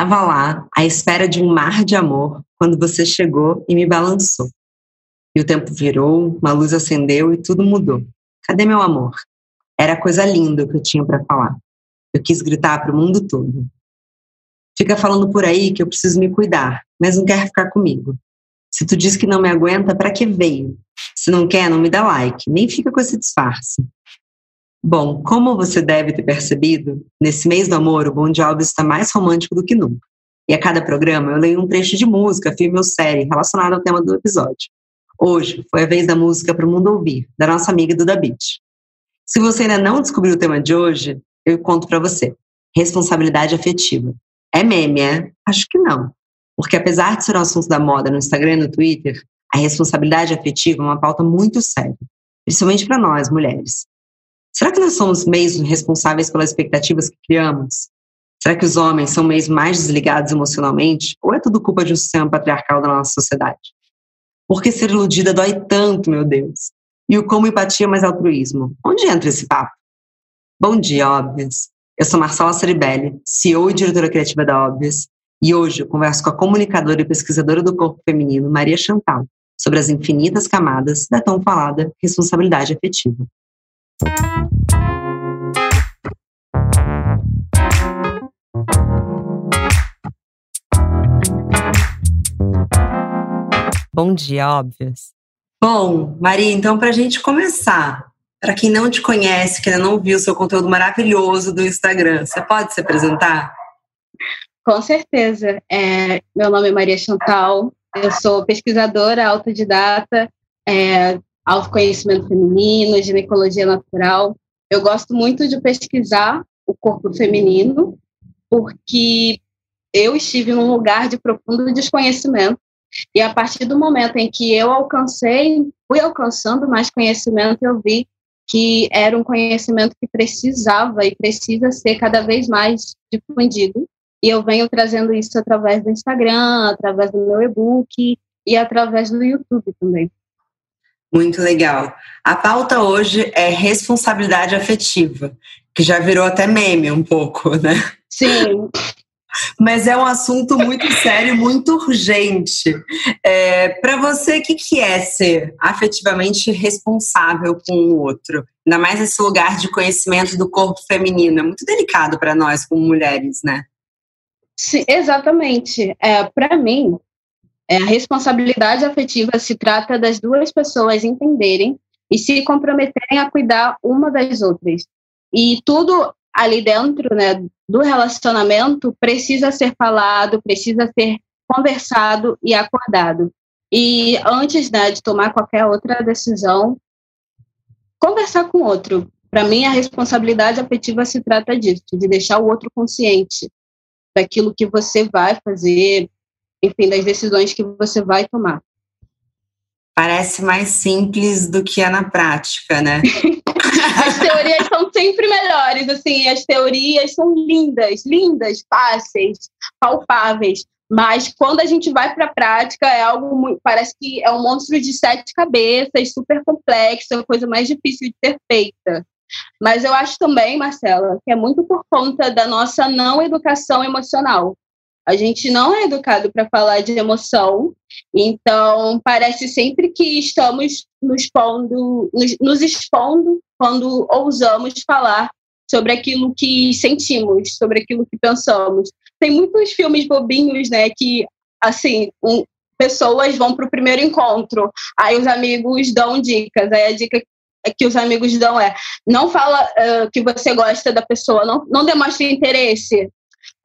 Tava lá, à espera de um mar de amor, quando você chegou e me balançou. E o tempo virou, uma luz acendeu e tudo mudou. Cadê meu amor? Era coisa linda que eu tinha para falar. Eu quis gritar para o mundo todo. Fica falando por aí que eu preciso me cuidar, mas não quer ficar comigo. Se tu diz que não me aguenta, para que veio? Se não quer, não me dá like, nem fica com esse disfarce. Bom, como você deve ter percebido, nesse mês do amor, o Bon Jovi está mais romântico do que nunca. E a cada programa eu leio um trecho de música, filme ou série relacionado ao tema do episódio. Hoje foi a vez da música para o mundo ouvir, da nossa amiga Duda Beach. Se você ainda não descobriu o tema de hoje, eu conto para você. Responsabilidade afetiva. É meme, é? Acho que não. Porque apesar de ser um assunto da moda no Instagram e no Twitter, a responsabilidade afetiva é uma pauta muito séria, principalmente para nós, mulheres. Será que nós somos mesmo responsáveis pelas expectativas que criamos? Será que os homens são mesmo mais desligados emocionalmente? Ou é tudo culpa de um sistema patriarcal da nossa sociedade? Por que ser iludida dói tanto, meu Deus? E o como empatia mais altruísmo? Onde entra esse papo? Bom dia, Óbvias. Eu sou Marcela Ceribelli, CEO e diretora criativa da Óbvias, e hoje eu converso com a comunicadora e pesquisadora do corpo feminino, Maria Chantal, sobre as infinitas camadas da tão falada responsabilidade afetiva. Bom dia, óbvias. Bom, Maria, então para a gente começar, para quem não te conhece, que ainda não viu o seu conteúdo maravilhoso do Instagram, você pode se apresentar? Com certeza. É, meu nome é Maria Chantal, eu sou pesquisadora autodidata, é, autoconhecimento feminino, ginecologia natural. Eu gosto muito de pesquisar o corpo feminino, porque eu estive num lugar de profundo desconhecimento e a partir do momento em que eu alcancei, fui alcançando mais conhecimento, eu vi que era um conhecimento que precisava e precisa ser cada vez mais difundido. E eu venho trazendo isso através do Instagram, através do meu e-book e através do YouTube também. Muito legal. A pauta hoje é responsabilidade afetiva, que já virou até meme um pouco, né? Sim. Mas é um assunto muito sério, muito urgente. É, Para você, o que, que é ser afetivamente responsável com o outro? Ainda mais esse lugar de conhecimento do corpo feminino. É muito delicado para nós, como mulheres, né? Sim, exatamente. É, Para mim, é, a responsabilidade afetiva se trata das duas pessoas entenderem e se comprometerem a cuidar uma das outras. E tudo ali dentro né, do relacionamento precisa ser falado, precisa ser conversado e acordado. E antes né, de tomar qualquer outra decisão, conversar com o outro. Para mim, a responsabilidade afetiva se trata disso, de deixar o outro consciente daquilo que você vai fazer, enfim, das decisões que você vai tomar. Parece mais simples do que é na prática, né? as teorias são sempre melhores, assim, as teorias são lindas, lindas, fáceis, palpáveis. Mas quando a gente vai para a prática, é algo muito, parece que é um monstro de sete cabeças, super complexo, é a coisa mais difícil de ser feita. Mas eu acho também, Marcela, que é muito por conta da nossa não educação emocional. A gente não é educado para falar de emoção, então parece sempre que estamos nos, pondo, nos, nos expondo quando ousamos falar sobre aquilo que sentimos, sobre aquilo que pensamos. Tem muitos filmes bobinhos, né, que assim, um, pessoas vão para o primeiro encontro, aí os amigos dão dicas, aí a dica que os amigos dão é não fala uh, que você gosta da pessoa, não, não demonstre interesse,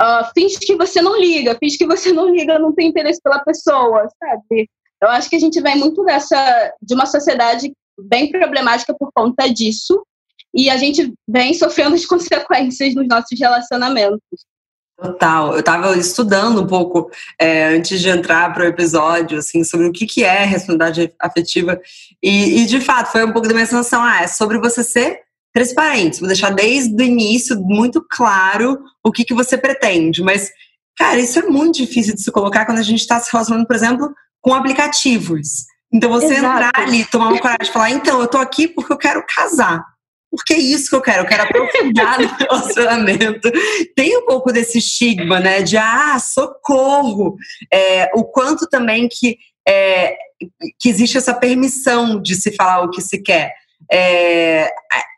Uh, finge que você não liga, finge que você não liga, não tem interesse pela pessoa, sabe? Eu acho que a gente vem muito dessa de uma sociedade bem problemática por conta disso e a gente vem sofrendo as consequências nos nossos relacionamentos. Total. Eu estava estudando um pouco é, antes de entrar para o episódio, assim, sobre o que, que é responsabilidade afetiva. E, e, de fato, foi um pouco da minha sensação. Ah, é sobre você ser transparente, vou deixar desde o início muito claro o que, que você pretende. Mas, cara, isso é muito difícil de se colocar quando a gente está se relacionando, por exemplo, com aplicativos. Então, você Exato. entrar ali, tomar uma coragem e falar: então, eu tô aqui porque eu quero casar. porque é isso que eu quero, eu quero aprofundar no relacionamento. Tem um pouco desse estigma, né? De ah, socorro. É, o quanto também que, é, que existe essa permissão de se falar o que se quer. É,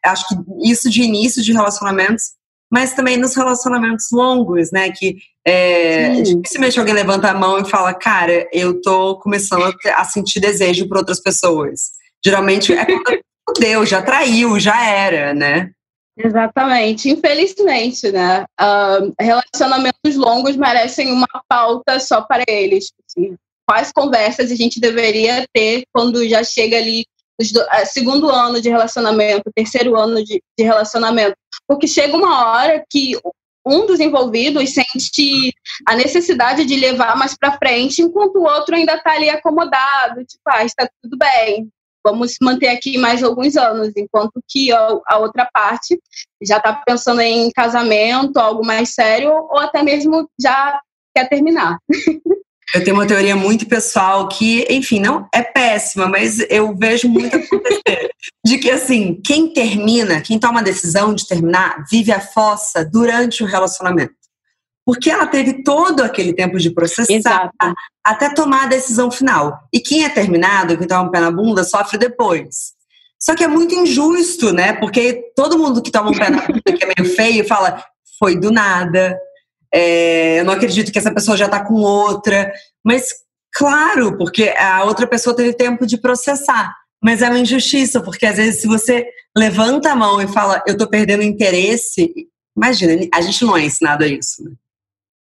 acho que isso de início de relacionamentos, mas também nos relacionamentos longos, né? Que é, dificilmente alguém levanta a mão e fala, cara, eu tô começando a, sentir desejo por outras pessoas. Geralmente é quando Deu, já traiu, já era, né? Exatamente. Infelizmente, né? Uh, relacionamentos longos merecem uma pauta só para eles. Assim. Quais conversas a gente deveria ter quando já chega ali segundo ano de relacionamento, terceiro ano de, de relacionamento? Porque chega uma hora que um dos envolvidos sente a necessidade de levar mais para frente, enquanto o outro ainda está ali acomodado, tipo, ah, está tudo bem, vamos manter aqui mais alguns anos, enquanto que a, outra parte já está pensando em casamento, algo mais sério, ou até mesmo já quer terminar. Eu tenho uma teoria muito pessoal que, enfim, não é péssima, mas eu vejo muito acontecer. de que, assim, quem termina, quem toma a decisão de terminar, vive a fossa durante o relacionamento porque ela teve todo aquele tempo de processar Exato. até tomar a decisão final. E quem é terminado, que toma um pé na bunda, sofre depois. Só que é muito injusto, né? Porque todo mundo que toma um pé na bunda, que é meio feio, fala, foi do nada, é, eu não acredito que essa pessoa já tá com outra. Mas, claro, porque a outra pessoa teve tempo de processar. Mas é uma injustiça, porque às vezes se você levanta a mão e fala, eu tô perdendo interesse, imagina, a gente não é ensinado a isso, né?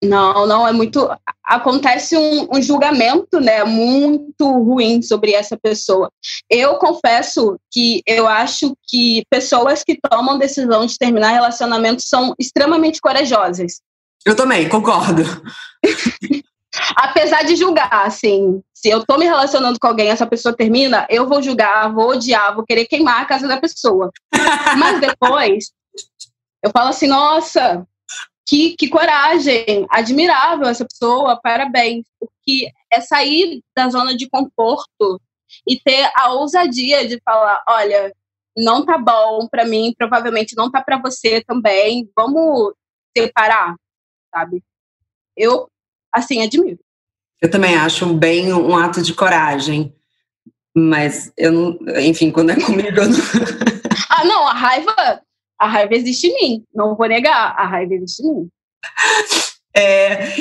Não, não, é muito. Acontece um, um, julgamento, né, muito ruim sobre essa pessoa. Eu confesso que eu acho que pessoas que tomam decisão de terminar relacionamento são extremamente corajosas. Eu também, concordo. Apesar de julgar, assim, se eu tô me relacionando com alguém, essa pessoa termina, eu vou julgar, vou odiar, vou querer queimar a casa da pessoa. Mas depois, eu falo assim, nossa, que, que coragem, admirável essa pessoa, parabéns, porque é sair da zona de conforto e ter a ousadia de falar, olha, não tá bom para mim, provavelmente não tá para você também, vamos separar, sabe? Eu, assim, admiro. Eu também acho bem um ato de coragem, mas eu não, enfim, quando é comigo eu não... ah, não, a raiva a raiva existe em mim, não vou negar, a raiva existe em mim. É,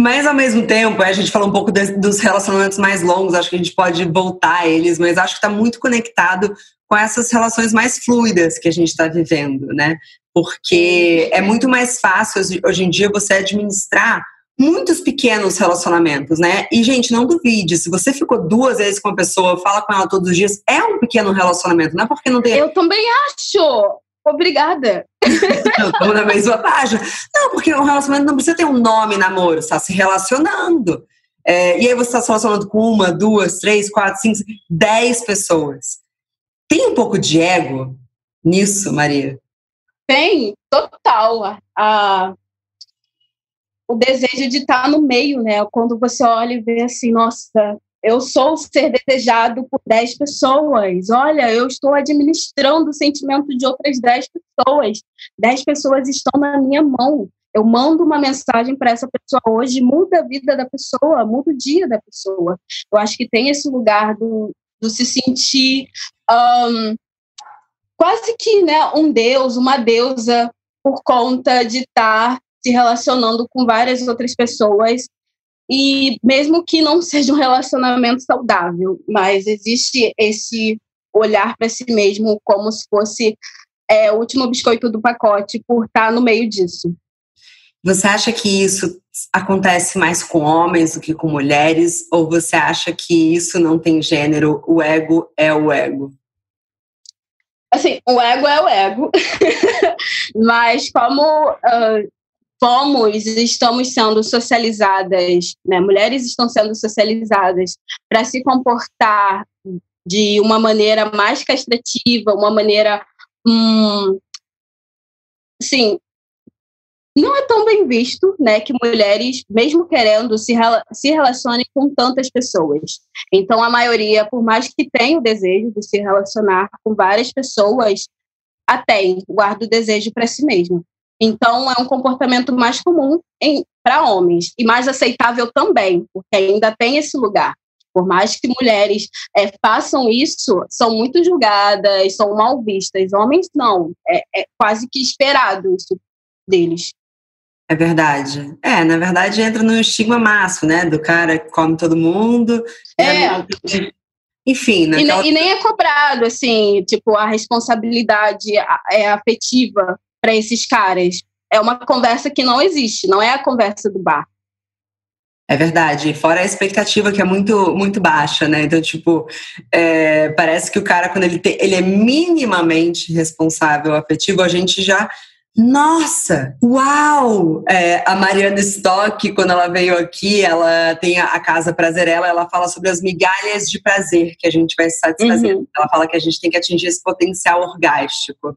mas ao mesmo tempo, a gente falou um pouco de, dos relacionamentos mais longos, acho que a gente pode voltar a eles, mas acho que está muito conectado com essas relações mais fluidas que a gente está vivendo, né? Porque é muito mais fácil hoje em dia você administrar muitos pequenos relacionamentos, né? E, gente, não duvide, se você ficou duas vezes com uma pessoa, fala com ela todos os dias, é um pequeno relacionamento, não é porque não tem. Eu também acho! Obrigada. Estamos na mesma página. Não, porque um relacionamento não precisa ter um nome namoro, você está se relacionando. É, e aí você está se relacionando com uma, duas, três, quatro, cinco, dez pessoas. Tem um pouco de ego nisso, Maria? Tem, total. Ah, o desejo de estar no meio, né? Quando você olha e vê assim, nossa, eu sou ser desejado por 10 pessoas. Olha, eu estou administrando o sentimento de outras 10 pessoas. 10 pessoas estão na minha mão. Eu mando uma mensagem para essa pessoa hoje, muda a vida da pessoa, muda o dia da pessoa. Eu acho que tem esse lugar do, do se sentir um, quase que né, um deus, uma deusa, por conta de estar se relacionando com várias outras pessoas e mesmo que não seja um relacionamento saudável, mas existe esse olhar para si mesmo como se fosse é, o último biscoito do pacote por estar no meio disso. Você acha que isso acontece mais com homens do que com mulheres? Ou você acha que isso não tem gênero? O ego é o ego? Assim, o ego é o ego. Mas como uh, fomos, estamos sendo socializadas, né? mulheres estão sendo socializadas para se comportar de uma maneira mais castrativa, uma maneira, hum, sim, não é tão bem visto, né, que mulheres, mesmo querendo, se, se relacionem com tantas pessoas. Então, a maioria, por mais que tenha o desejo de se relacionar com várias pessoas, a tem, guarda o desejo para si mesmo. Então, é um comportamento mais comum para homens e mais aceitável também, porque ainda tem esse lugar. Por mais que mulheres é, façam isso, são muito julgadas, são mal vistas. Homens não, é, é quase que esperado isso deles. É verdade. É, na verdade entra no estigma máximo, né? Do cara que come todo mundo. É. Enfim, né? E, e, nem é cobrado, assim, tipo, a responsabilidade é afetiva para esses caras. É uma conversa que não existe, não é a conversa do bar. É verdade, fora a expectativa que é muito muito baixa, né? Então, tipo, é, parece que o cara, quando ele, te, ele é minimamente responsável afetivo, a gente já nossa, uau! É, a Mariana Stock, quando ela veio aqui, ela tem a, a Casa Prazerela, ela fala sobre as migalhas de prazer que a gente vai satisfazer. Uhum. Ela fala que a gente tem que atingir esse potencial orgástico.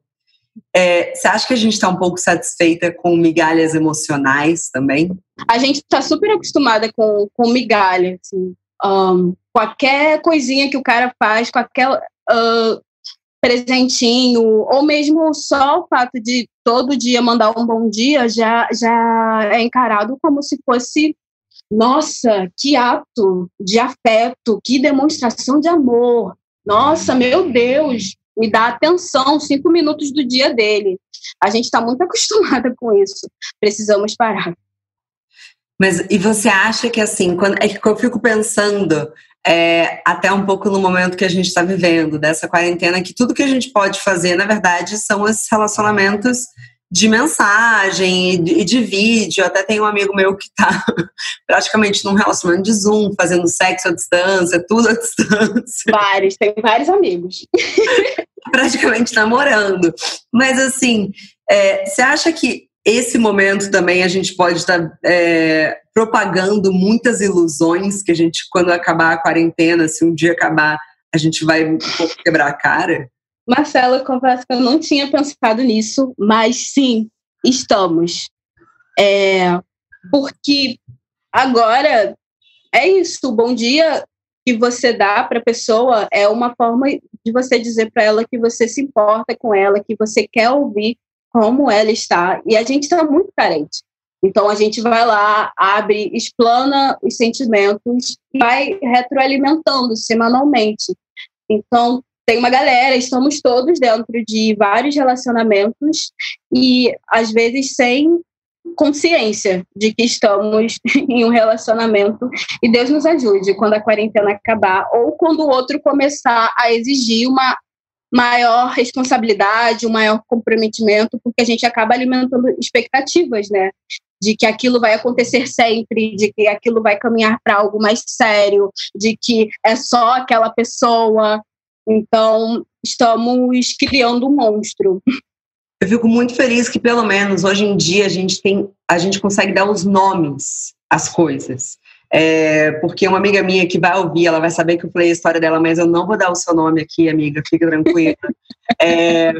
É, você acha que a gente está um pouco satisfeita com migalhas emocionais também? A gente está super acostumada com, com migalha. Assim. Um, qualquer coisinha que o cara faz, qualquer uh, presentinho, ou mesmo só o fato de todo dia mandar um bom dia já, já é encarado como se fosse nossa, que ato de afeto, que demonstração de amor. Nossa, meu Deus, me dá atenção, cinco minutos do dia dele. A gente está muito acostumada com isso. Precisamos parar. Mas e você acha que assim, quando é que eu fico pensando é, até um pouco no momento que a gente está vivendo, dessa quarentena, que tudo que a gente pode fazer, na verdade, são esses relacionamentos de mensagem e de, de vídeo. Até tem um amigo meu que está praticamente num relacionamento de Zoom, fazendo sexo à distância, tudo à distância. Vários, tem vários amigos. praticamente namorando. Mas assim, é, você acha que esse momento também a gente pode estar tá, é, propagando muitas ilusões que a gente, quando acabar a quarentena, se um dia acabar, a gente vai um pouco quebrar a cara? Marcela, confesso que eu não tinha pensado nisso, mas sim, estamos. É, porque agora é isso, bom dia que você dá para a pessoa é uma forma de você dizer para ela que você se importa com ela, que você quer ouvir como ela está. E a gente está muito carente. Então a gente vai lá, abre, explana os sentimentos, vai retroalimentando semanalmente. Então tem uma galera, estamos todos dentro de vários relacionamentos e às vezes sem consciência de que estamos em um relacionamento e Deus nos ajude quando a quarentena acabar ou quando o outro começar a exigir uma maior responsabilidade, um maior comprometimento, porque a gente acaba alimentando expectativas, né? De que aquilo vai acontecer sempre, de que aquilo vai caminhar para algo mais sério, de que é só aquela pessoa. Então, estamos criando um monstro. Eu fico muito feliz que pelo menos hoje em dia a gente tem, a gente consegue dar os nomes às coisas. É, porque uma amiga minha que vai ouvir, ela vai saber que eu falei a história dela, mas eu não vou dar o seu nome aqui, amiga, fica tranquila. É,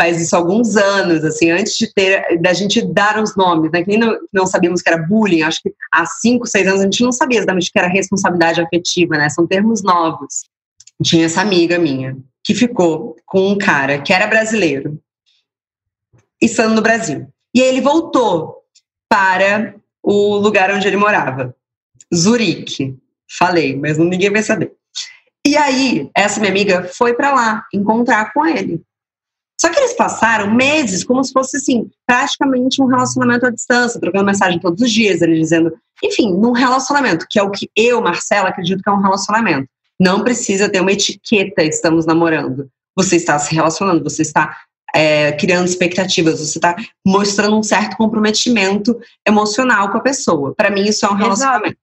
faz isso há alguns anos, assim, antes de ter, da gente dar os nomes, né? Que nem não, não sabíamos que era bullying, acho que há cinco, seis anos a gente não sabia exatamente que era responsabilidade afetiva, né? São termos novos. Tinha essa amiga minha que ficou com um cara que era brasileiro, estando no Brasil. E aí ele voltou para o lugar onde ele morava. Zurique. Falei, mas ninguém vai saber. E aí, essa minha amiga foi para lá encontrar com ele. Só que eles passaram meses como se fosse assim, praticamente um relacionamento à distância, trocando mensagem todos os dias, ele dizendo, enfim, num relacionamento, que é o que eu, Marcela, acredito que é um relacionamento. Não precisa ter uma etiqueta, estamos namorando. Você está se relacionando, você está é, criando expectativas, você está mostrando um certo comprometimento emocional com a pessoa. Para mim, isso é um relacionamento.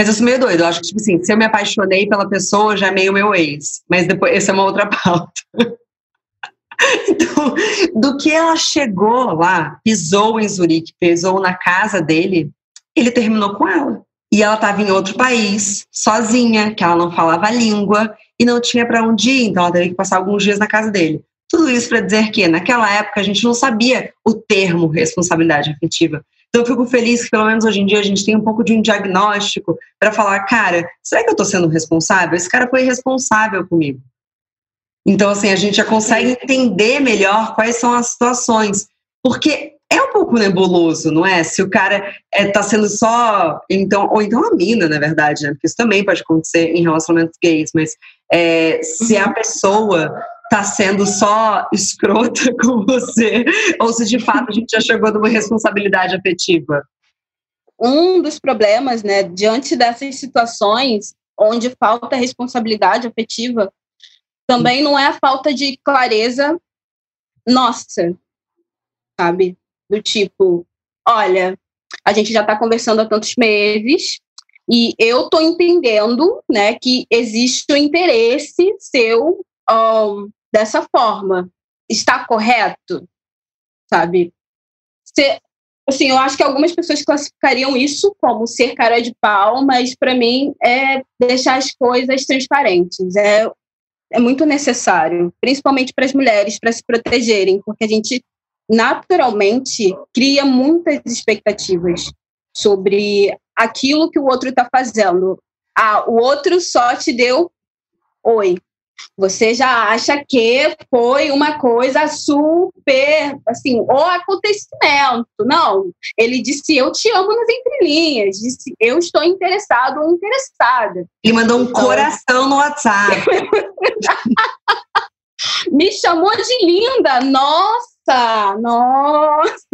Mas eu sou meio doido. Eu acho que, tipo assim, se eu me apaixonei pela pessoa, já é meio meu ex. Mas depois, essa é uma outra pauta. então, do que ela chegou lá, pisou em Zurique, pisou na casa dele, ele terminou com ela. E ela estava em outro país, sozinha, que ela não falava a língua e não tinha para onde ir, então ela teve que passar alguns dias na casa dele. Tudo isso para dizer que, naquela época, a gente não sabia o termo responsabilidade afetiva. Então, eu fico feliz que, pelo menos hoje em dia, a gente tem um pouco de um diagnóstico para falar: cara, será que eu estou sendo responsável? Esse cara foi responsável comigo. Então, assim, a gente já consegue entender melhor quais são as situações. Porque é um pouco nebuloso, não é? Se o cara está é, tá sendo só. Então, ou então a mina, na verdade, né? Porque isso também pode acontecer em relacionamentos gays, mas é, se a uhum. pessoa está sendo só escrota com você, ou se de fato a gente já chegou numa responsabilidade afetiva. Um dos problemas, né, diante dessas situações onde falta responsabilidade afetiva, também não é a falta de clareza nossa, sabe? Do tipo, olha, a gente já está conversando há tantos meses e eu estou entendendo, né, que existe o interesse seu um, dessa forma. Está correto? Sabe? Se, assim, eu acho que algumas pessoas classificariam isso como ser cara de pau, mas para mim é deixar as coisas transparentes. É, é muito necessário, principalmente para as mulheres, para se protegerem, porque a gente naturalmente cria muitas expectativas sobre aquilo que o outro está fazendo. Ah, o outro só te deu oi você já acha que foi uma coisa super, assim, o acontecimento. Não, ele disse eu te amo nas entrelinhas, disse eu estou interessado ou interessada. Ele mandou um então, coração no WhatsApp. Me chamou de linda, nossa, nossa.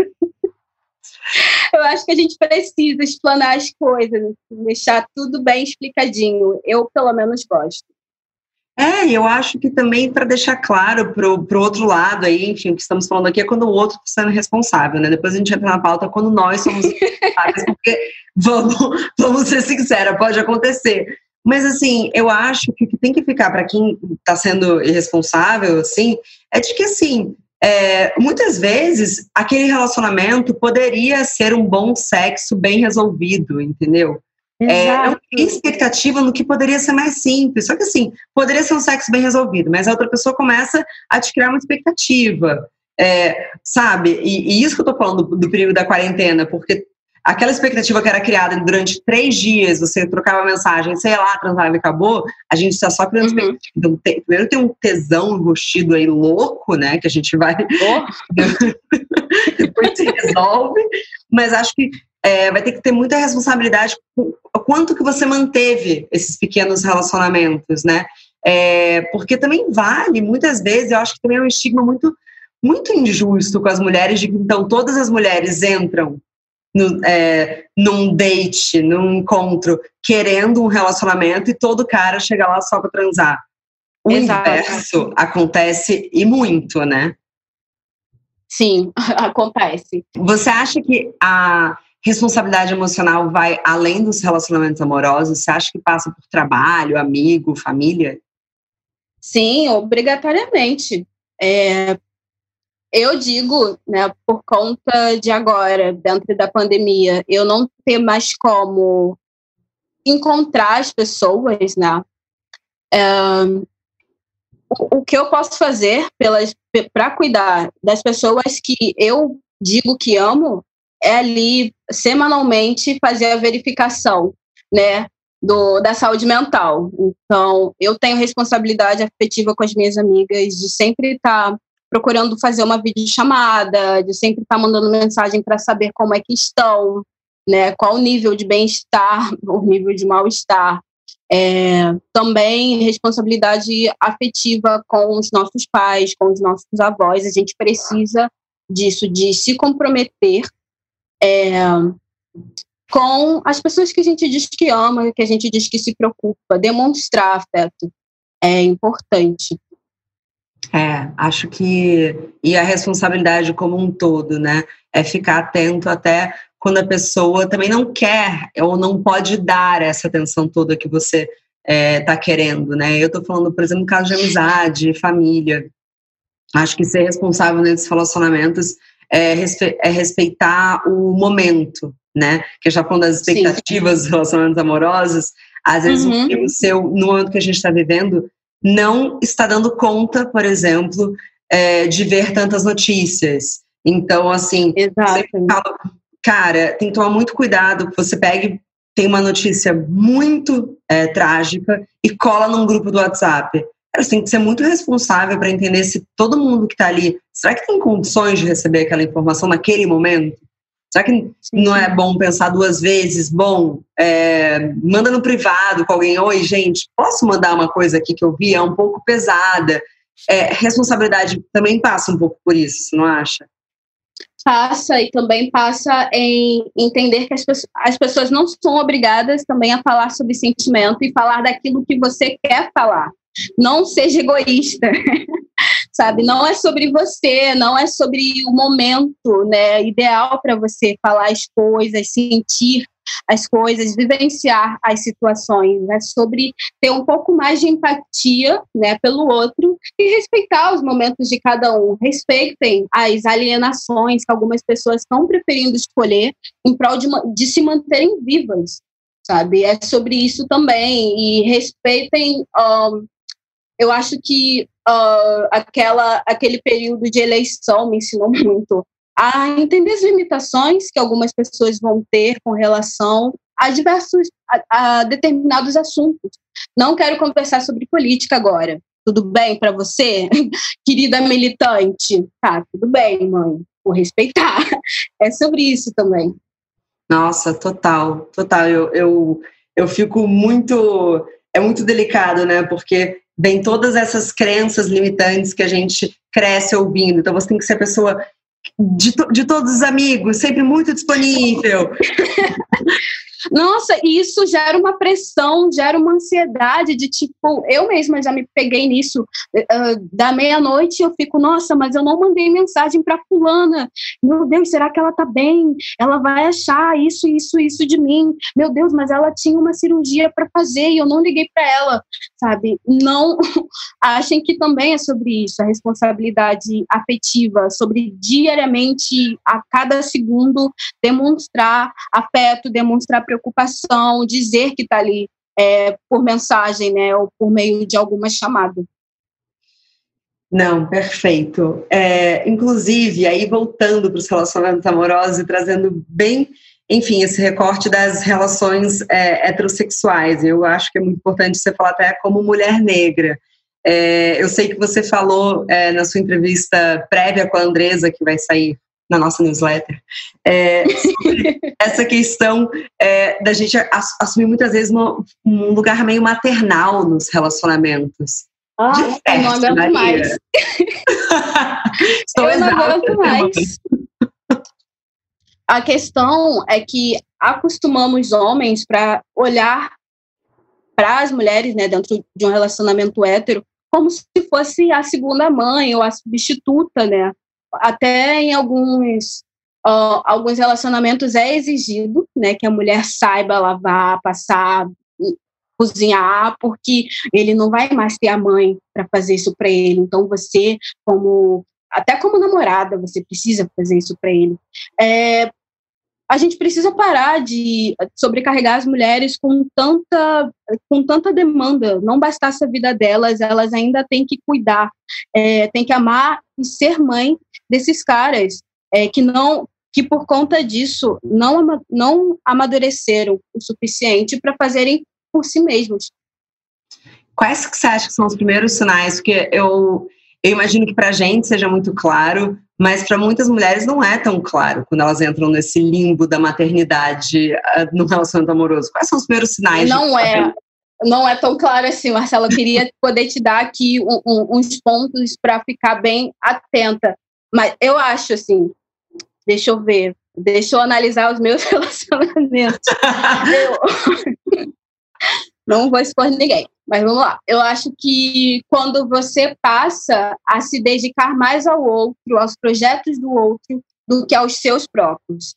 Eu acho que a gente precisa explanar as coisas, deixar tudo bem explicadinho. Eu, pelo menos, gosto. É, eu acho que também para deixar claro para o outro lado aí, enfim, o que estamos falando aqui é quando o outro está sendo responsável, né? Depois a gente entra na pauta quando nós somos responsáveis, porque vamos, vamos ser sinceros, pode acontecer. Mas assim, eu acho que o que tem que ficar para quem está sendo irresponsável, assim, é de que assim, é, muitas vezes aquele relacionamento poderia ser um bom sexo bem resolvido, entendeu? É, tinha expectativa no que poderia ser mais simples. Só que assim, poderia ser um sexo bem resolvido, mas a outra pessoa começa a te criar uma expectativa. É, sabe? E, e, isso que eu tô falando do, do, período da quarentena, porque aquela expectativa que era criada durante três dias, você trocava mensagem, sei lá, transava e acabou, a gente está só criando uhum. expectativa. Então, tem, primeiro tem um tesão enrustido aí louco, né? Que a gente vai. Oh. Depois se resolve. Mas acho que é, vai ter que ter muita responsabilidade com quanto que você manteve esses pequenos relacionamentos, né? É, porque também vale, muitas vezes, eu acho que também é um estigma muito, muito injusto com as mulheres, de que então todas as mulheres entram no, é, num date, num encontro, querendo um relacionamento e todo cara chega lá só para transar. O Exato. inverso acontece e muito, né? Sim, acontece. Você acha que a responsabilidade emocional vai além dos relacionamentos amorosos? Você acha que passa por trabalho, amigo, família? Sim, obrigatoriamente. É, eu digo, né, por conta de agora, dentro da pandemia, eu não ter mais como encontrar as pessoas, né? É, o que eu posso fazer para cuidar das pessoas que eu digo que amo é ali semanalmente fazer a verificação, né, do, da saúde mental. Então, eu tenho responsabilidade afetiva com as minhas amigas de sempre estar tá procurando fazer uma videochamada, de sempre estar tá mandando mensagem para saber como é que estão, né, qual o nível de bem-estar, o nível de mal-estar. É, também responsabilidade afetiva com os nossos pais, com os nossos avós. A gente precisa disso, de se comprometer é, com as pessoas que a gente diz que ama, que a gente diz que se preocupa. Demonstrar afeto é importante. É, acho que. E a responsabilidade como um todo, né? É ficar atento até quando a pessoa também não quer ou não pode dar essa atenção toda que você está é, querendo, né? Eu estou falando, por exemplo, caso de amizade, família. Acho que ser responsável nesses relacionamentos é, respe é respeitar o momento, né? Que a gente está falando das expectativas dos relacionamentos amorosos. Às vezes uhum. o seu, no momento que a gente está vivendo, não está dando conta, por exemplo, é, de ver tantas notícias. Então, assim, Exato. Fala, cara, tem que tomar muito cuidado. Você pegue, tem uma notícia muito é, trágica e cola num grupo do WhatsApp você tem que ser muito responsável para entender se todo mundo que está ali, será que tem condições de receber aquela informação naquele momento? Será que não é bom pensar duas vezes? Bom, é, manda no privado com alguém. Oi, gente, posso mandar uma coisa aqui que eu vi? É um pouco pesada. É, responsabilidade também passa um pouco por isso, não acha? Passa e também passa em entender que as pessoas, as pessoas não são obrigadas também a falar sobre sentimento e falar daquilo que você quer falar. Não seja egoísta. sabe? Não é sobre você, não é sobre o momento, né, ideal para você falar as coisas, sentir as coisas, vivenciar as situações, é sobre ter um pouco mais de empatia, né, pelo outro e respeitar os momentos de cada um. Respeitem as alienações que algumas pessoas estão preferindo escolher em prol de, de se manterem vivas, sabe? É sobre isso também e respeitem. Um, eu acho que uh, aquela, aquele período de eleição me ensinou muito a entender as limitações que algumas pessoas vão ter com relação a diversos, a, a determinados assuntos. Não quero conversar sobre política agora. Tudo bem para você, querida militante? Tá, tudo bem, mãe. Vou respeitar. É sobre isso também. Nossa, total, total. Eu, eu, eu fico muito. É muito delicado, né? Porque vem todas essas crenças limitantes que a gente cresce ouvindo. Então você tem que ser a pessoa de, de todos os amigos, sempre muito disponível. Nossa, e isso gera uma pressão, gera uma ansiedade de tipo, eu mesma já me peguei nisso. Uh, da meia-noite eu fico, nossa, mas eu não mandei mensagem para fulana. Meu Deus, será que ela tá bem? Ela vai achar isso, isso, isso de mim. Meu Deus, mas ela tinha uma cirurgia para fazer e eu não liguei para ela, sabe? Não achem que também é sobre isso, a responsabilidade afetiva, sobre diariamente, a cada segundo, demonstrar afeto, demonstrar preocupação dizer que está ali é, por mensagem, né, ou por meio de alguma chamada. Não, perfeito. É, inclusive, aí voltando para os relacionamentos amorosos e trazendo bem, enfim, esse recorte das relações é, heterossexuais, eu acho que é muito importante você falar até como mulher negra. É, eu sei que você falou é, na sua entrevista prévia com a Andresa, que vai sair na nossa newsletter, é, essa questão é, da gente assumir muitas vezes uma, um lugar meio maternal nos relacionamentos. Ah, eu não aguento Maria. mais. eu não aguento mais. A questão é que acostumamos homens para olhar para as mulheres, né, dentro de um relacionamento hétero, como se fosse a segunda mãe ou a substituta, né? até em alguns uh, alguns relacionamentos é exigido, né, que a mulher saiba lavar, passar, cozinhar, porque ele não vai mais ter a mãe para fazer isso para ele. Então você, como até como namorada, você precisa fazer isso para ele. É, a gente precisa parar de sobrecarregar as mulheres com tanta, com tanta demanda. Não bastasse a vida delas, elas ainda têm que cuidar, é, têm que amar e ser mãe desses caras é, que não que por conta disso não, não amadureceram o suficiente para fazerem por si mesmos. Quais que você acha que são os primeiros sinais? Porque eu, eu imagino que para a gente seja muito claro, mas para muitas mulheres não é tão claro quando elas entram nesse limbo da maternidade uh, no relacionamento amoroso. Quais são os primeiros sinais? Não é. Não é tão claro assim, Marcela. Eu queria poder te dar aqui um, um, uns pontos para ficar bem atenta. Mas eu acho assim, deixa eu ver, deixa eu analisar os meus relacionamentos. eu... Não vou expor ninguém, mas vamos lá. Eu acho que quando você passa a se dedicar mais ao outro, aos projetos do outro, do que aos seus próprios,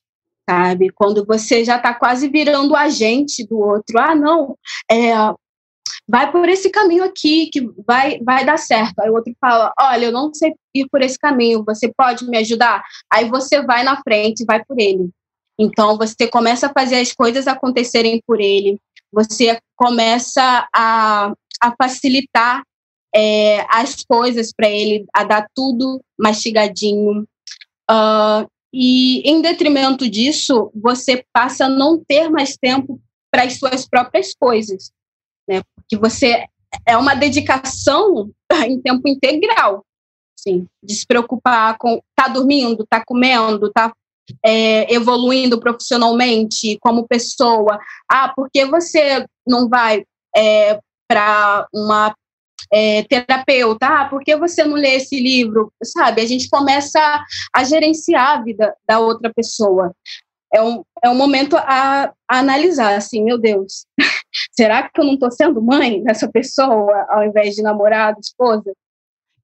sabe? Quando você já está quase virando agente do outro. Ah, não, é, vai por esse caminho aqui que vai, vai dar certo. Aí o outro fala: Olha, eu não sei ir por esse caminho, você pode me ajudar? Aí você vai na frente, vai por ele. Então você começa a fazer as coisas acontecerem por ele, você começa a, a facilitar é, as coisas para ele, a dar tudo mastigadinho. Uh, e em detrimento disso, você passa a não ter mais tempo para as suas próprias coisas né? Porque você é uma dedicação em tempo integral, sim, de se preocupar com tá dormindo, tá comendo, tá é, evoluindo profissionalmente como pessoa. Ah, porque você não vai é, para uma é, terapeuta, ah, você não lê esse livro? Sabe, a gente começa a, a gerenciar a vida da outra pessoa. É um, é um momento a, a analisar, assim, meu Deus, será que eu não estou sendo mãe dessa pessoa ao invés de namorado, esposa?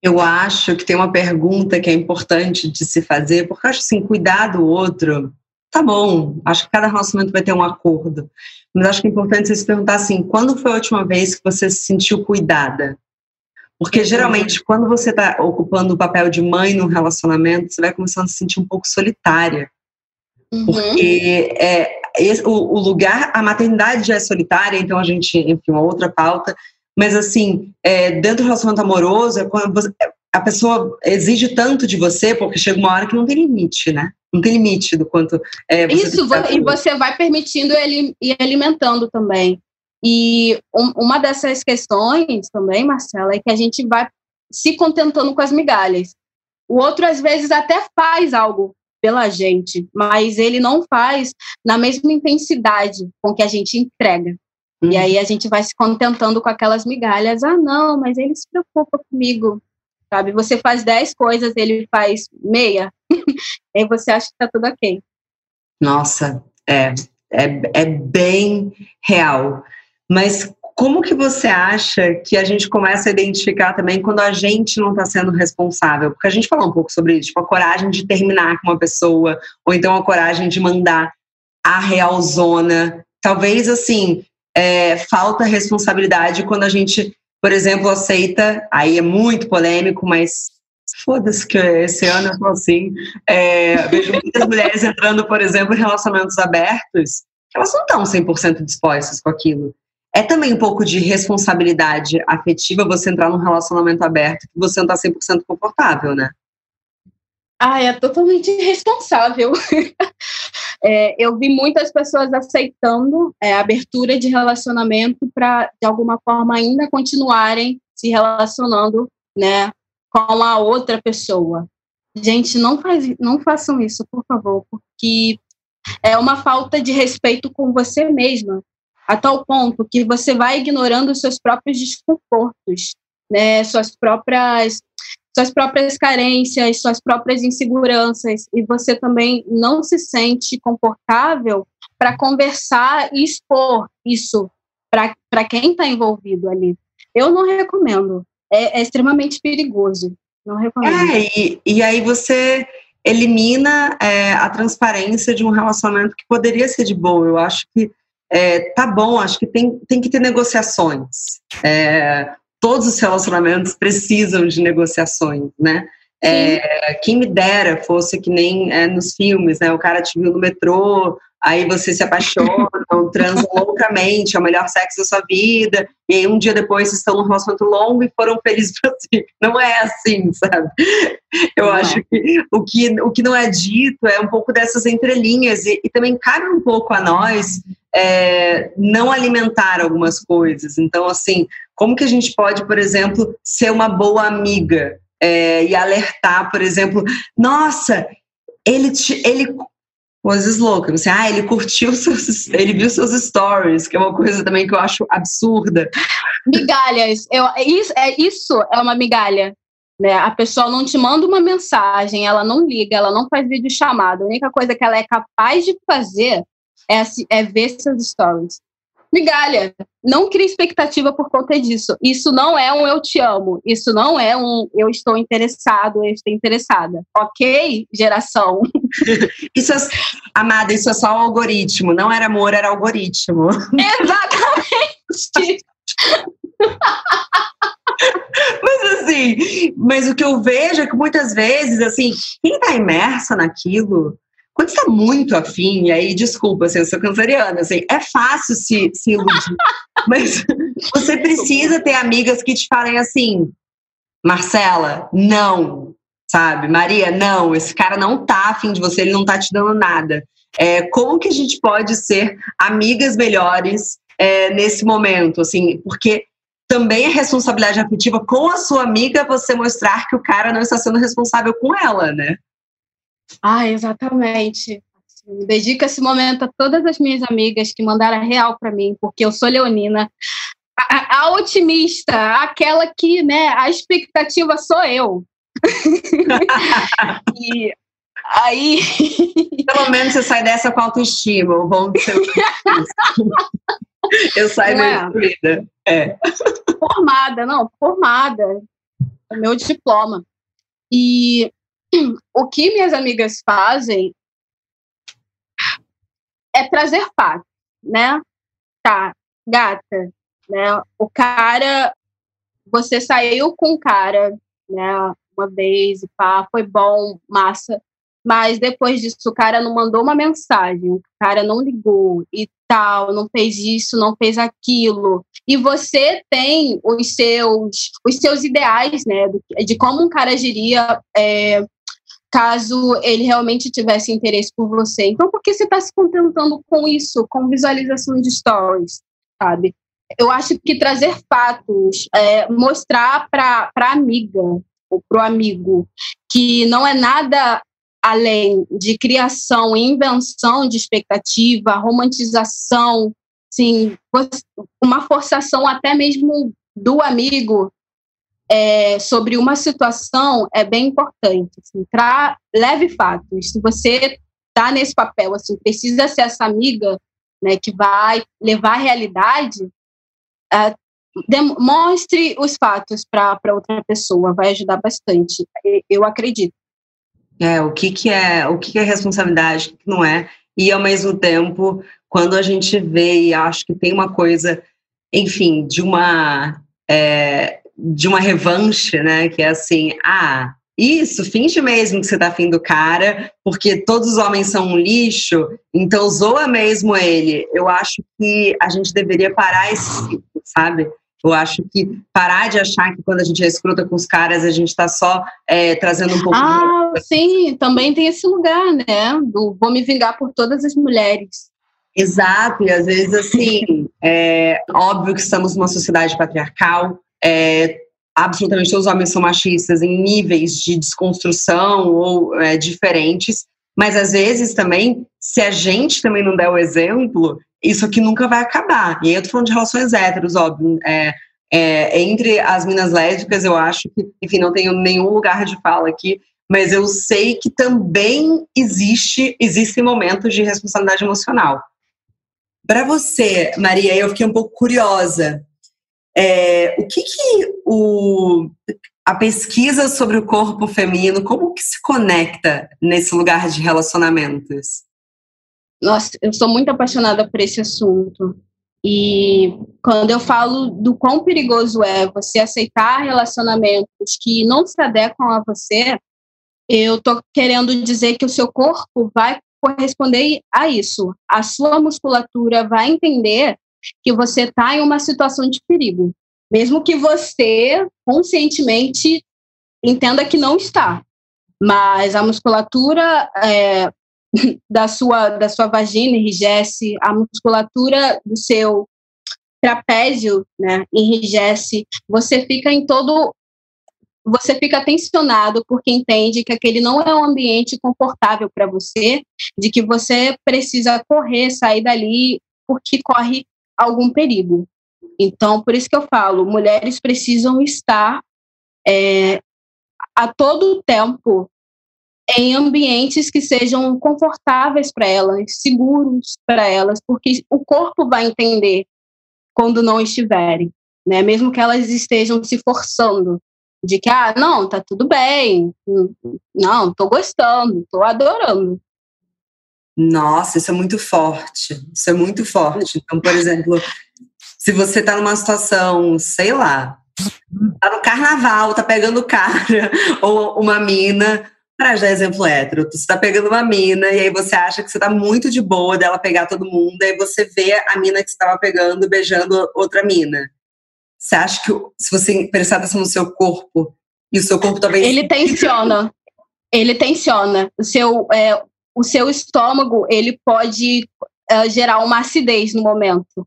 Eu acho que tem uma pergunta que é importante de se fazer, porque eu acho assim, cuidar do outro, tá bom, acho que cada relacionamento vai ter um acordo, mas acho que é importante você se perguntar assim, quando foi a última vez que você se sentiu cuidada? Porque geralmente, quando você está ocupando o papel de mãe num relacionamento, você vai começando a se sentir um pouco solitária. Uhum. Porque é, esse, o, o, lugar, a maternidade já é solitária, então a gente, enfim, uma outra pauta, mas, assim, é, dentro do relacionamento amoroso, é quando você, a pessoa exige tanto de você, porque chega uma hora que não tem limite, né? Não tem limite do quanto. É, Isso, e você vai permitindo ele ir alimentando também. E um, uma dessas questões também, Marcela, é que a gente vai se contentando com as migalhas. O outro, às vezes, até faz algo pela gente, mas ele não faz na mesma intensidade com que a gente entrega. Uhum. E aí a gente vai se contentando com aquelas migalhas. Ah, não, mas ele se preocupa comigo. Sabe? Você faz dez coisas, ele faz meia. aí você acha que tá tudo ok. Nossa, é, é, é bem real. Mas como que você acha que a gente começa a identificar também quando a gente não está sendo responsável? Porque a gente falou um pouco sobre isso, tipo, a coragem de terminar com uma pessoa, ou então a coragem de mandar a real zona. Talvez, assim, é, falta responsabilidade quando a gente, por exemplo, aceita, aí é muito polêmico, mas foda-se que esse ano eu tô assim, é, vejo muitas mulheres entrando, por exemplo, em relacionamentos abertos, que elas não estão 100% dispostas com aquilo. É também um pouco de responsabilidade afetiva você entrar num relacionamento aberto que você não tá 100% confortável, né? Ah, é totalmente irresponsável. é, eu vi muitas pessoas aceitando é, abertura de relacionamento para, de alguma forma, ainda continuarem se relacionando né, com a outra pessoa. Gente, não, faz, não façam isso, por favor, porque é uma falta de respeito com você mesma, a tal ponto que você vai ignorando os seus próprios desconfortos, né, suas próprias suas próprias carências, suas próprias inseguranças, e você também não se sente confortável para conversar e expor isso para quem está envolvido ali. Eu não recomendo. É, é, extremamente perigoso. Não recomendo. É, e, e aí você elimina é, a transparência de um relacionamento que poderia ser de boa. Eu acho que é, tá bom, acho que tem, tem que ter negociações. É, todos os relacionamentos precisam de negociações, né? É, quem me dera fosse que nem é, nos filmes, né? O cara te viu no metrô, aí você se apaixona, transam loucamente, é o melhor sexo da sua vida, e aí um dia depois vocês estão num relacionamento longo e foram felizes para sempre. Não é assim, sabe? Eu não acho é. que o, que o que não é dito é um pouco dessas entrelinhas, e, e também cabe um pouco a nós é, não alimentar algumas coisas. Então, assim, como que a gente pode, por exemplo, ser uma boa amiga é, e alertar, por exemplo, nossa, ele, te, ele coisas loucas. Assim, ah, ele curtiu seus, ele viu seus stories, que é uma coisa também que eu acho absurda. Migalhas, eu, isso, é, isso é uma migalha. Né? A pessoa não te manda uma mensagem, ela não liga, ela não faz vídeo chamada. A única coisa que ela é capaz de fazer é, é ver seus stories. Migalha, não crie expectativa por conta disso. Isso não é um eu te amo. Isso não é um eu estou interessado, eu estou interessada. Ok, geração? Isso é, amada, isso é só um algoritmo. Não era amor, era algoritmo. Exatamente. mas assim, mas o que eu vejo é que muitas vezes, assim, quem está imersa naquilo quando você tá muito afim, e aí, desculpa, assim, eu sou canceriana, assim, é fácil se, se iludir. mas você precisa ter amigas que te falem assim, Marcela, não, sabe? Maria, não, esse cara não tá afim de você, ele não tá te dando nada. É, como que a gente pode ser amigas melhores é, nesse momento, assim, porque também é responsabilidade afetiva com a sua amiga você mostrar que o cara não está sendo responsável com ela, né? Ah, exatamente. Assim, dedico esse momento a todas as minhas amigas que mandaram real para mim, porque eu sou leonina. A, a, otimista, aquela que, né, a expectativa sou eu. e aí. Pelo menos você sai dessa com autoestima, o bom do seu. eu saio é. destruída. É. Formada, não, formada. É meu diploma. E o que minhas amigas fazem é trazer fato, né? Tá, gata, né? O cara, você saiu com o cara, né? Uma vez e pá, foi bom, massa. Mas depois disso, o cara não mandou uma mensagem, o cara não ligou e tal, não fez isso, não fez aquilo. E você tem os seus, os seus ideais, né? De como um cara agiria é, caso ele realmente tivesse interesse por você. Então, por que você está se contentando com isso, com visualização de stories, sabe? Eu acho que trazer fatos, é, mostrar para a amiga ou para o amigo que não é nada além de criação e invenção de expectativa, romantização, sim, uma forçação até mesmo do amigo é, sobre uma situação é bem importante. Assim, leve fatos. Se você está nesse papel, assim, precisa ser essa amiga né, que vai levar a realidade, é, demonstre os fatos para outra pessoa, vai ajudar bastante. Eu acredito. É, o que, que é o que, que é responsabilidade, o que não é. E ao mesmo tempo, quando a gente vê e acho que tem uma coisa, enfim, de uma é, de uma revanche, né? Que é assim, ah, isso, finge mesmo que você tá afim do cara, porque todos os homens são um lixo, então zoa mesmo ele. Eu acho que a gente deveria parar esse ciclo, sabe? Eu acho que parar de achar que quando a gente é escrota com os caras, a gente tá só é, trazendo um pouco Ah, de... sim, também tem esse lugar, né? Do vou me vingar por todas as mulheres. Exato, e às vezes, assim, é óbvio que estamos numa sociedade patriarcal, é, absolutamente todos os homens são machistas em níveis de desconstrução ou é, diferentes, mas às vezes também, se a gente também não der o exemplo, isso aqui nunca vai acabar. E aí eu tô falando de relações héteros, óbvio. É, é, entre as minas lésbicas, eu acho que, enfim, não tenho nenhum lugar de fala aqui, mas eu sei que também existe, existem momentos de responsabilidade emocional. Para você, Maria, eu fiquei um pouco curiosa. É, o que, que o, a pesquisa sobre o corpo feminino, como que se conecta nesse lugar de relacionamentos? Nossa, eu sou muito apaixonada por esse assunto. E quando eu falo do quão perigoso é você aceitar relacionamentos que não se adequam a você, eu tô querendo dizer que o seu corpo vai corresponder a isso. A sua musculatura vai entender que você está em uma situação de perigo, mesmo que você conscientemente entenda que não está. Mas a musculatura é, da, sua, da sua vagina enrijece, a musculatura do seu trapézio né, enrijece, você fica em todo. Você fica tensionado porque entende que aquele não é um ambiente confortável para você, de que você precisa correr, sair dali, porque corre algum perigo. Então, por isso que eu falo, mulheres precisam estar é, a todo tempo em ambientes que sejam confortáveis para elas, seguros para elas, porque o corpo vai entender quando não estiverem, né? Mesmo que elas estejam se forçando de que ah, não, tá tudo bem, não, tô gostando, tô adorando. Nossa, isso é muito forte. Isso é muito forte. Então, por exemplo, se você tá numa situação, sei lá, tá no carnaval, tá pegando cara, ou uma mina, para já exemplo hétero, você tá pegando uma mina e aí você acha que você tá muito de boa dela pegar todo mundo, aí você vê a mina que você tava pegando beijando outra mina. Você acha que se você prestar atenção no seu corpo e o seu corpo talvez. Ele tensiona. Ele tensiona. O seu, é, o seu estômago ele pode uh, gerar uma acidez no momento.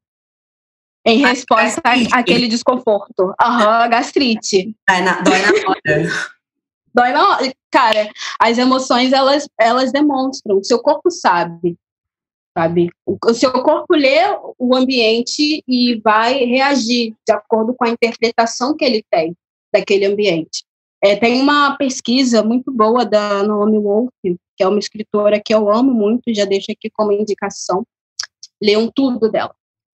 em resposta àquele desconforto. Aham, uhum, gastrite. Dói na, dói na hora. dói na hora. Cara, as emoções, elas, elas demonstram, o seu corpo sabe, sabe? O seu corpo lê o ambiente e vai reagir de acordo com a interpretação que ele tem daquele ambiente. É, tem uma pesquisa muito boa da Naomi Wolf, que é uma escritora que eu amo muito, já deixo aqui como indicação. Leiam tudo dela.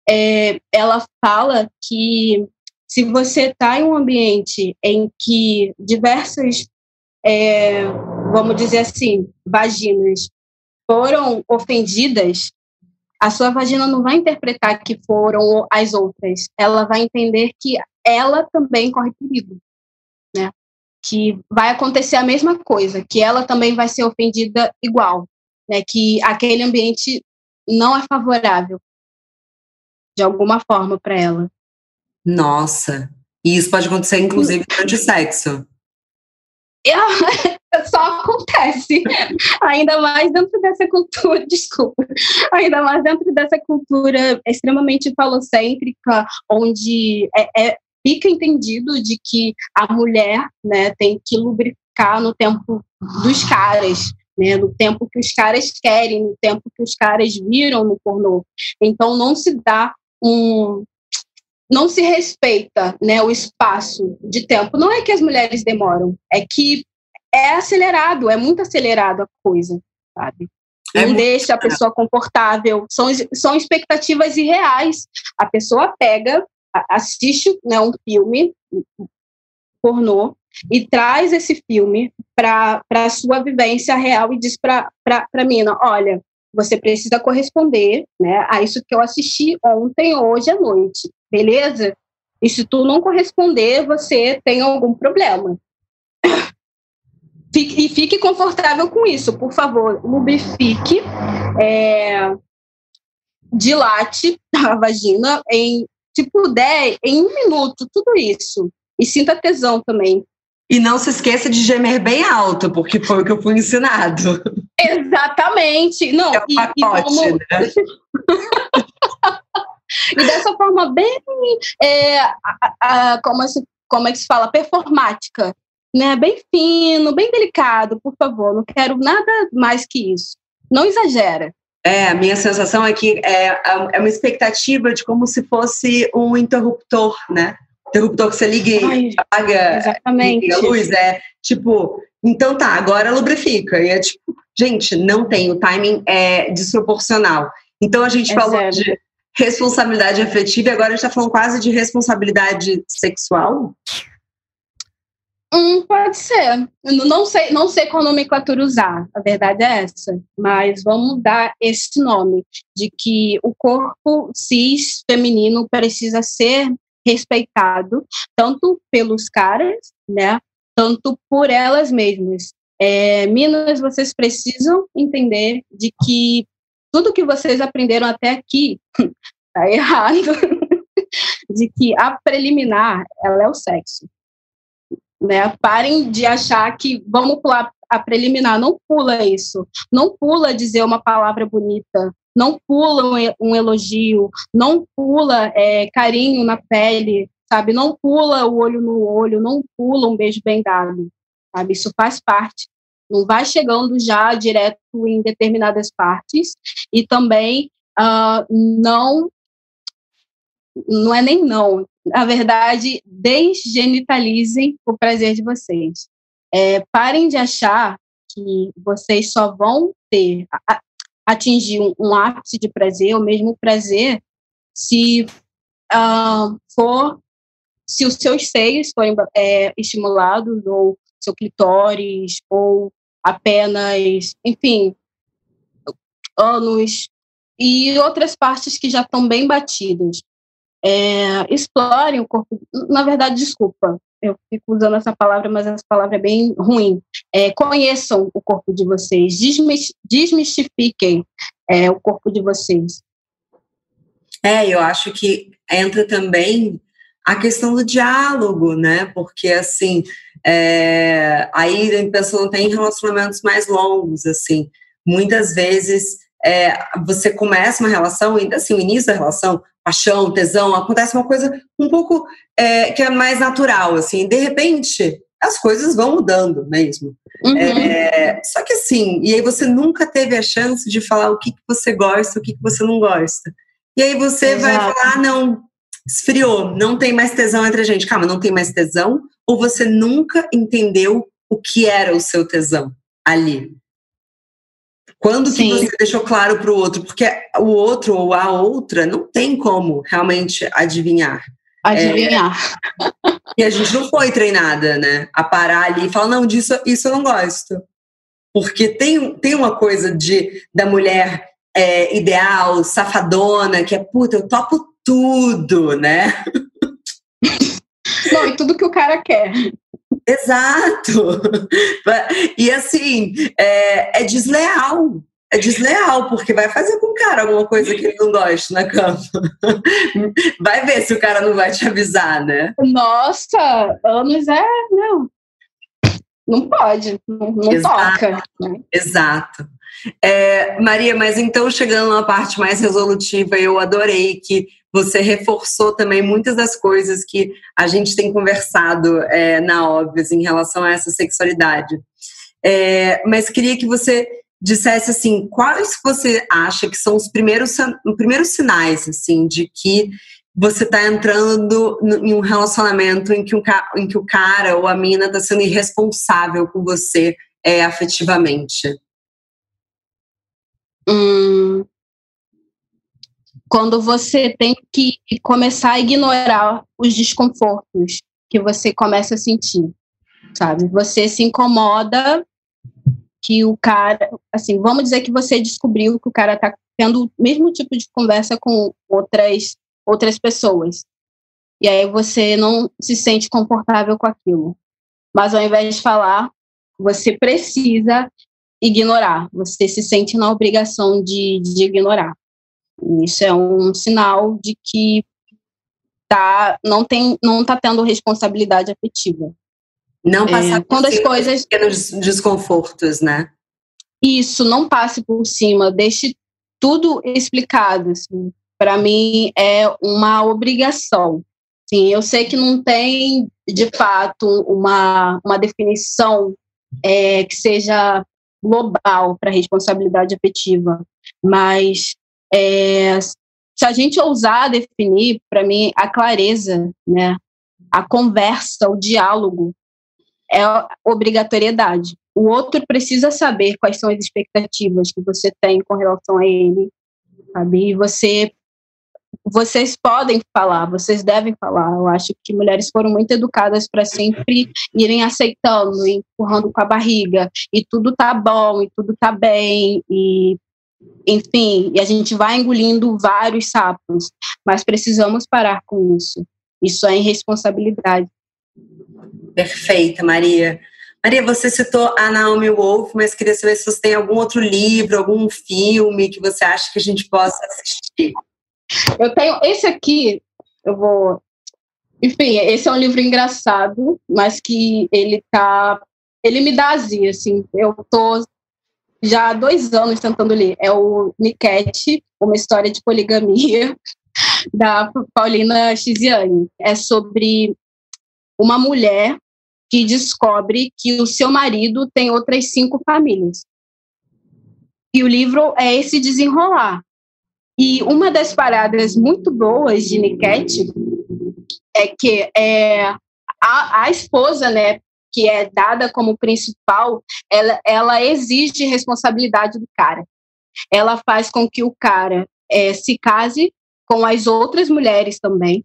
É, ela fala que se você está em um ambiente em que diversas, é, vamos dizer assim, vaginas foram ofendidas, a sua vagina não vai interpretar que foram as outras. Ela vai entender que ela também corre perigo, né? Que vai acontecer a mesma coisa, que ela também vai ser ofendida igual, né? Que aquele ambiente não é favorável de alguma forma para ela. Nossa, e isso pode acontecer inclusive durante o sexo. só acontece, ainda mais dentro dessa cultura, desculpa, ainda mais dentro dessa cultura extremamente falocêntrica, onde é, é, fica entendido de que a mulher né, tem que lubrificar no tempo dos caras, né, no tempo que os caras querem, no tempo que os caras viram no pornô. Então não se dá um, não se respeita né, o espaço de tempo. Não é que as mulheres demoram, é que é acelerado, é muito acelerado a coisa, sabe? É não deixa a pessoa confortável, são, são expectativas irreais. A pessoa pega, assiste né, um filme pornô e traz esse filme para a sua vivência real e diz para a mina, olha, você precisa corresponder né, a isso que eu assisti ontem, hoje à noite, beleza? E se tu não corresponder, você tem algum problema. Fique, e fique confortável com isso, por favor. Lubrifique, é, dilate a vagina em, se puder, em um minuto, tudo isso. E sinta tesão também. E não se esqueça de gemer bem alto, porque foi o que eu fui ensinado. Exatamente. Não, é e, pacote, e, como... né? e dessa forma bem, é, a, a, como, se, como é que se fala, performática, né? Bem fino, bem delicado, por favor. Não quero nada mais que isso. Não exagera. É, a minha sensação é que é, é uma expectativa de como se fosse um interruptor, né? Interruptor que você liga e apaga exatamente. Liga a luz. É tipo, então tá, agora lubrifica. E é tipo, gente, não tem, o timing é desproporcional. Então a gente é falou zero. de responsabilidade afetiva e agora a gente está falando quase de responsabilidade sexual. Hum, pode ser. Não sei, não sei qual nomenclatura usar, a verdade é essa. Mas vamos dar esse nome de que o corpo cis feminino precisa ser respeitado tanto pelos caras, né, tanto por elas mesmas. É, Minas, vocês precisam entender de que tudo que vocês aprenderam até aqui tá errado. de que a preliminar, ela é o sexo né? Parem de achar que vamos pular a preliminar, não pula isso, não pula dizer uma palavra bonita, não pula um elogio, não pula é, carinho na pele, sabe? Não pula o olho no olho, não pula um beijo bem dado, sabe? Isso faz parte. Não vai chegando já direto em determinadas partes e também uh, não não é nem não, na verdade, desgenitalizem o prazer de vocês. É, parem de achar que vocês só vão ter atingir um, um ápice de prazer, ou mesmo prazer, se uh, for se os seus seios forem é, estimulados, ou seu clitóris, ou apenas, enfim, ânus e outras partes que já estão bem batidas é, explorem o corpo. Na verdade, desculpa, eu fico usando essa palavra, mas essa palavra é bem ruim. É, conheçam o corpo de vocês, desmistifiquem é, o corpo de vocês. É, eu acho que entra também a questão do diálogo, né? Porque assim, é, aí a pessoa tem relacionamentos mais longos, assim, muitas vezes é, você começa uma relação, ainda assim, o início da relação, paixão, tesão, acontece uma coisa um pouco é, que é mais natural, assim. De repente, as coisas vão mudando mesmo. Uhum. É, só que assim, e aí você nunca teve a chance de falar o que, que você gosta, o que, que você não gosta. E aí você Exato. vai falar, ah, não, esfriou, não tem mais tesão entre a gente. Calma, não tem mais tesão? Ou você nunca entendeu o que era o seu tesão ali? Quando Sim. que você deixou claro para o outro? Porque o outro ou a outra não tem como realmente adivinhar. Adivinhar. É, e a gente não foi treinada, né? A parar ali e falar, não, disso isso eu não gosto. Porque tem, tem uma coisa de da mulher é, ideal, safadona, que é, puta, eu topo tudo, né? Não, e tudo que o cara quer. Exato. E assim, é, é, desleal. É desleal, porque vai fazer com o cara alguma coisa que ele não gosta na cama. Vai ver se o cara não vai te avisar, né? Nossa, anos é. Não. Não pode, não, não Exato. toca. Né? Exato. É, Maria, mas então chegando na parte mais resolutiva, eu adorei que você reforçou também muitas das coisas que a gente tem conversado é, na Óbvios em relação a essa sexualidade. É, mas queria que você dissesse assim, quais você acha que são os primeiros, os primeiros sinais assim de que você está entrando em um relacionamento em que, um, em que o cara ou a mina está sendo irresponsável com você é, afetivamente? Hum, quando você tem que começar a ignorar os desconfortos que você começa a sentir, sabe? Você se incomoda que o cara, assim, vamos dizer que você descobriu que o cara tá tendo o mesmo tipo de conversa com outras outras pessoas. E aí você não se sente confortável com aquilo. Mas ao invés de falar, você precisa ignorar. Você se sente na obrigação de, de ignorar. Isso é um sinal de que tá, não tem, não está tendo responsabilidade afetiva. Não passar é, quando as coisas pequenos desconfortos, né? Isso, não passe por cima, deixe tudo explicado. Assim. Para mim é uma obrigação. Sim, eu sei que não tem de fato uma, uma definição é, que seja global para responsabilidade afetiva, mas é, se a gente ousar definir, para mim, a clareza, né, a conversa, o diálogo é obrigatoriedade. O outro precisa saber quais são as expectativas que você tem com relação a ele, sabe? E você vocês podem falar, vocês devem falar. Eu acho que mulheres foram muito educadas para sempre irem aceitando, empurrando com a barriga, e tudo tá bom, e tudo tá bem, e enfim, e a gente vai engolindo vários sapos, mas precisamos parar com isso. Isso é irresponsabilidade. Perfeita, Maria. Maria, você citou a Naomi Wolf, mas queria saber se você tem algum outro livro, algum filme que você acha que a gente possa assistir. Eu tenho esse aqui, eu vou. Enfim, esse é um livro engraçado, mas que ele tá. Ele me dá azia, assim. Eu tô já há dois anos tentando ler. É o Niket, uma história de poligamia, da Paulina Chiziane. É sobre uma mulher que descobre que o seu marido tem outras cinco famílias. E o livro é esse desenrolar. E uma das paradas muito boas de Niket é que é, a, a esposa, né, que é dada como principal, ela, ela exige responsabilidade do cara. Ela faz com que o cara é, se case com as outras mulheres também,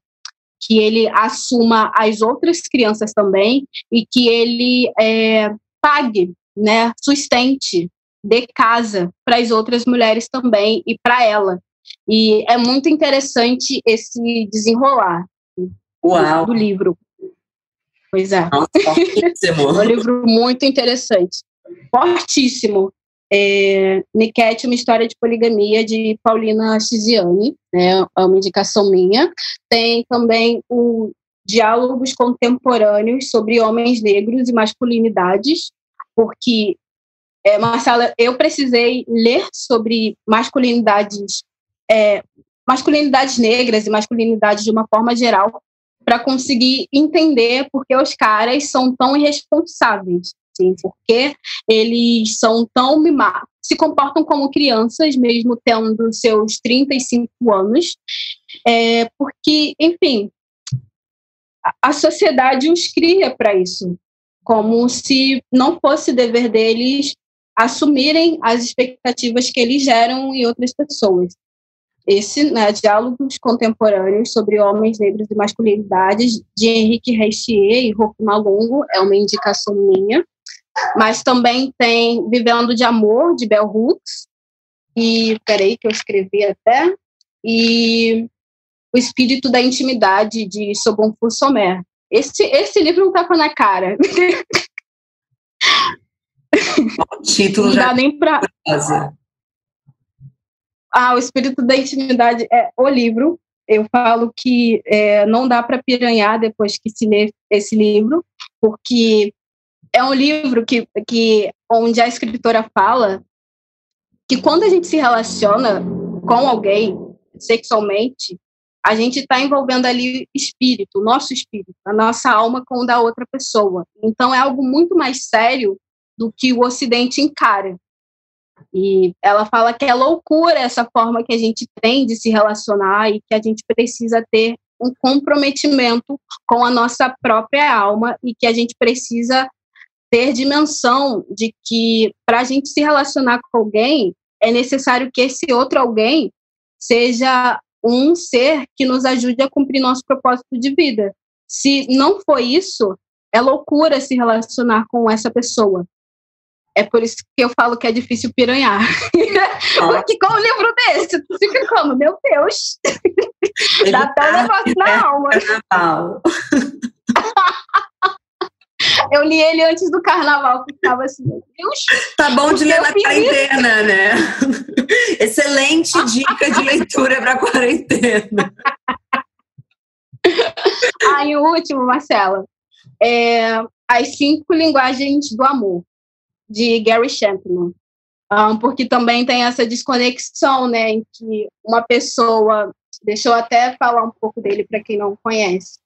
que ele assuma as outras crianças também e que ele é, pague, né, sustente, dê casa para as outras mulheres também e para ela. E é muito interessante esse desenrolar Uau. do livro. Pois é. é um livro muito interessante. Fortíssimo. É, Niket, uma história de poligamia de Paulina Chiziane, né, é uma indicação minha. Tem também o Diálogos Contemporâneos sobre Homens Negros e Masculinidades, porque, é, Marcela, eu precisei ler sobre masculinidades é, masculinidades negras e masculinidades de uma forma geral para conseguir entender por que os caras são tão irresponsáveis, assim, porque eles são tão mimados, se comportam como crianças, mesmo tendo seus 35 anos, é, porque, enfim, a sociedade os cria para isso, como se não fosse dever deles assumirem as expectativas que eles geram em outras pessoas. Esse, né, Diálogos Contemporâneos sobre Homens Negros e Masculinidades, de Henrique Reichier e Rolf Malongo, é uma indicação minha. Mas também tem Vivendo de Amor, de Bell Hooks, e, peraí que eu escrevi até, e O Espírito da Intimidade, de Sobonfu Sommer. Esse, esse livro não tapa na cara. O título não já dá nem pra... Ah, o Espírito da Intimidade é o livro. Eu falo que é, não dá para piranhar depois que se lê esse livro, porque é um livro que, que onde a escritora fala que quando a gente se relaciona com alguém sexualmente, a gente está envolvendo ali espírito, nosso espírito, a nossa alma com o da outra pessoa. Então é algo muito mais sério do que o Ocidente encara. E ela fala que é loucura essa forma que a gente tem de se relacionar e que a gente precisa ter um comprometimento com a nossa própria alma e que a gente precisa ter dimensão de que para a gente se relacionar com alguém é necessário que esse outro alguém seja um ser que nos ajude a cumprir nosso propósito de vida. Se não for isso, é loucura se relacionar com essa pessoa. É por isso que eu falo que é difícil piranhar. Porque com um livro desse, tu fica como, meu Deus. Dá até um negócio na alma. eu li ele antes do carnaval, estava assim, meu Deus. Tá bom de ler na quarentena, né? Excelente dica de leitura para quarentena. ah, e o último, Marcela, é As Cinco Linguagens do Amor de Gary Chapman. Um, porque também tem essa desconexão, né, em que uma pessoa, deixa eu até falar um pouco dele para quem não conhece,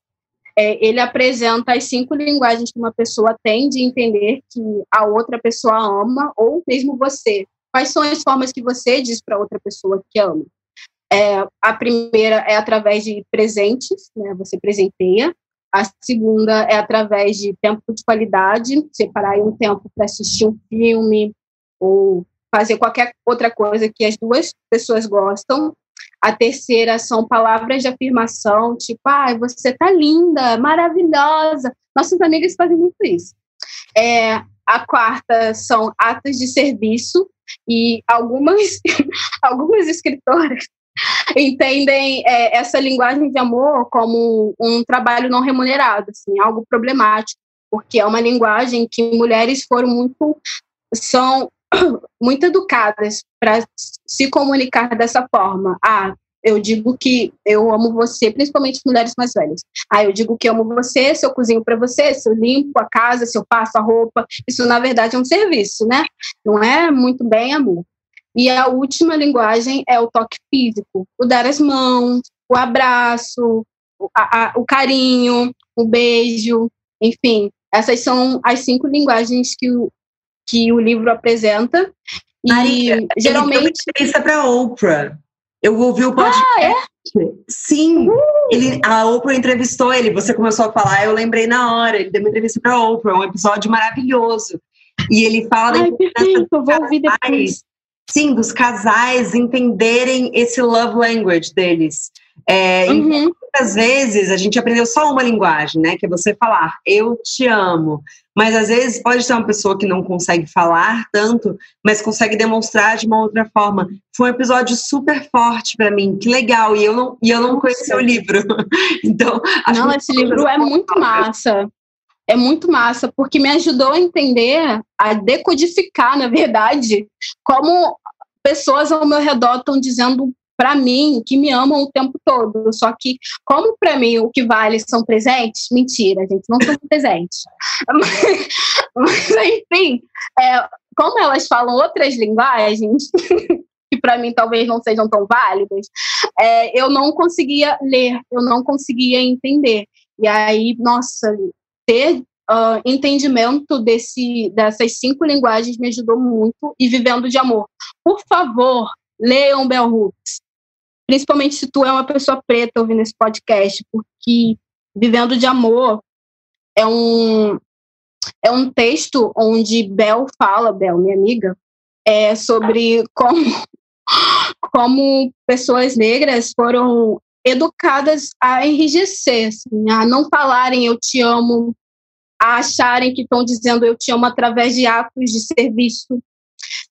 é, ele apresenta as cinco linguagens que uma pessoa tem de entender que a outra pessoa ama, ou mesmo você. Quais são as formas que você diz para outra pessoa que ama? É, a primeira é através de presentes, né, você presenteia. A segunda é através de tempo de qualidade, separar um tempo para assistir um filme ou fazer qualquer outra coisa que as duas pessoas gostam. A terceira são palavras de afirmação, tipo, ah, você tá linda, maravilhosa. Nossas amigas fazem muito isso. É, a quarta são atos de serviço e algumas, algumas escritoras entendem é, essa linguagem de amor como um, trabalho não remunerado, assim, algo problemático, porque é uma linguagem que mulheres foram muito são muito educadas para se comunicar dessa forma. Ah, eu digo que eu amo você, principalmente mulheres mais velhas. Ah, eu digo que amo você se eu cozinho para você, se eu limpo a casa, se eu passo a roupa. Isso, na verdade, é um serviço, né? Não é muito bem amor. E a última linguagem é o toque físico, o dar as mãos, o abraço, o, a, o carinho, o beijo, enfim. Essas são as cinco linguagens que o, que o livro apresenta. E Maria, geralmente. Ele para Oprah. Eu ouvi o podcast. Ah, é? Sim, uhum. ele, a Oprah entrevistou ele. Você começou a falar, eu lembrei na hora. Ele deu uma entrevista para Oprah, um episódio maravilhoso. E ele fala Ai, da perfeito, eu vou ouvir depois sim, dos casais entenderem esse love language deles. É, uhum. Muitas vezes a gente aprendeu só uma linguagem, né? Que é você falar, eu te amo. Mas às vezes pode ser uma pessoa que não consegue falar tanto, mas consegue demonstrar de uma outra forma. Foi um episódio super forte para mim, que legal. E eu não, e eu não conheci o livro. então, não, esse livro é muito massa é muito massa, porque me ajudou a entender, a decodificar, na verdade, como pessoas ao meu redor estão dizendo para mim que me amam o tempo todo. Só que, como para mim o que vale são presentes, mentira, gente, não são presentes. mas, mas, enfim, é, como elas falam outras linguagens, que para mim talvez não sejam tão válidas, é, eu não conseguia ler, eu não conseguia entender. E aí, nossa, ter uh, entendimento desse, dessas cinco linguagens me ajudou muito e vivendo de amor. Por favor, leiam Bell Hooks, principalmente se tu é uma pessoa preta ouvindo esse podcast, porque vivendo de amor é um é um texto onde Bel fala, Bel, minha amiga, é sobre como como pessoas negras foram educadas a enrijecer, assim, a não falarem eu te amo, a acharem que estão dizendo eu te amo através de atos de serviço.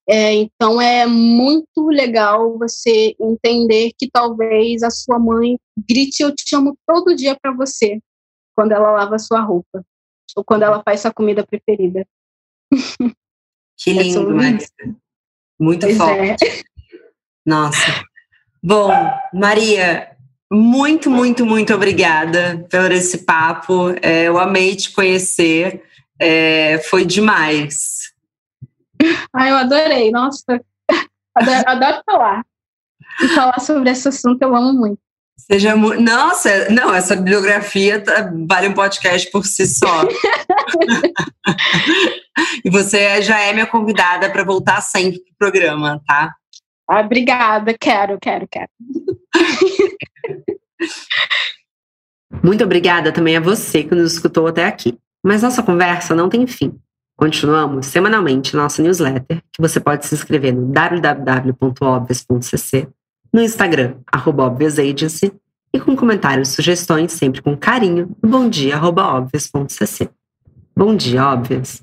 É, então é muito legal você entender que talvez a sua mãe grite eu te amo todo dia para você quando ela lava a sua roupa ou quando ela faz sua comida preferida. Que é lindo, Marisa. Muito pois forte. É. Nossa. Bom, Maria, muito, muito, muito obrigada por esse papo. É, eu amei te conhecer. É, foi demais. Ai, eu adorei. Nossa, adoro, adoro falar. E falar sobre esse assunto eu amo muito. Seja Nossa, não, essa bibliografia tá, vale um podcast por si só. e você já é minha convidada para voltar sempre pro programa, tá? Ah, obrigada, quero, quero, quero. Muito obrigada também a você que nos escutou até aqui. Mas nossa conversa não tem fim. Continuamos semanalmente nossa newsletter, que você pode se inscrever no www.obvious.cc, no Instagram, arroba e com comentários e sugestões sempre com carinho no bomdia.obvious.cc. Bom dia, óbvias!